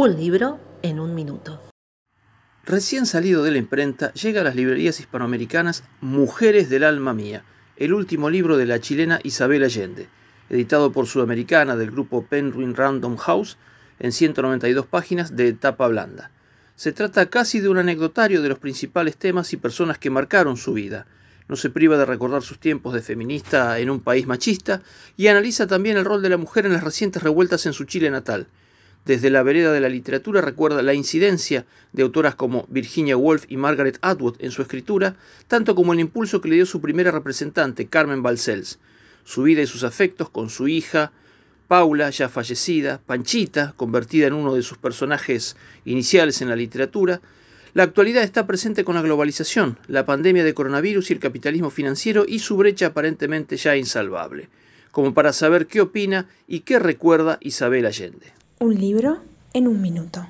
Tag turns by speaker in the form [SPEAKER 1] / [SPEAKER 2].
[SPEAKER 1] Un libro en un minuto.
[SPEAKER 2] Recién salido de la imprenta, llega a las librerías hispanoamericanas Mujeres del Alma Mía, el último libro de la chilena Isabel Allende, editado por Sudamericana del grupo Penguin Random House en 192 páginas de etapa blanda. Se trata casi de un anecdotario de los principales temas y personas que marcaron su vida. No se priva de recordar sus tiempos de feminista en un país machista y analiza también el rol de la mujer en las recientes revueltas en su Chile natal. Desde la vereda de la literatura recuerda la incidencia de autoras como Virginia Woolf y Margaret Atwood en su escritura, tanto como el impulso que le dio su primera representante, Carmen Balcells. Su vida y sus afectos con su hija, Paula, ya fallecida, Panchita, convertida en uno de sus personajes iniciales en la literatura, la actualidad está presente con la globalización, la pandemia de coronavirus y el capitalismo financiero y su brecha aparentemente ya insalvable, como para saber qué opina y qué recuerda Isabel Allende.
[SPEAKER 3] Un libro en un minuto.